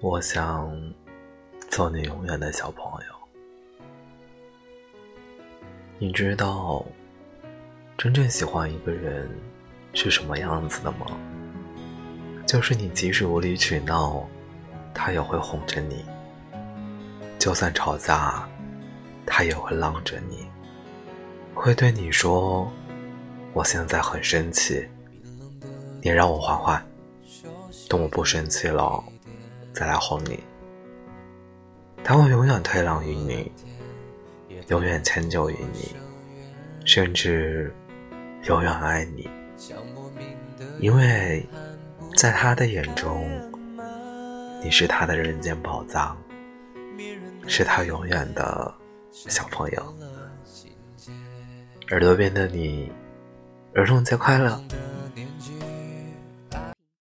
我想做你永远的小朋友。你知道真正喜欢一个人是什么样子的吗？就是你即使无理取闹，他也会哄着你；就算吵架，他也会让着你，会对你说：“我现在很生气，你让我缓缓，等我不生气了。”再来哄你，他会永远退让于你，永远迁就于你，甚至永远爱你，因为在他的眼中，你是他的人间宝藏，是他永远的小朋友。耳朵边的你，儿童节快乐！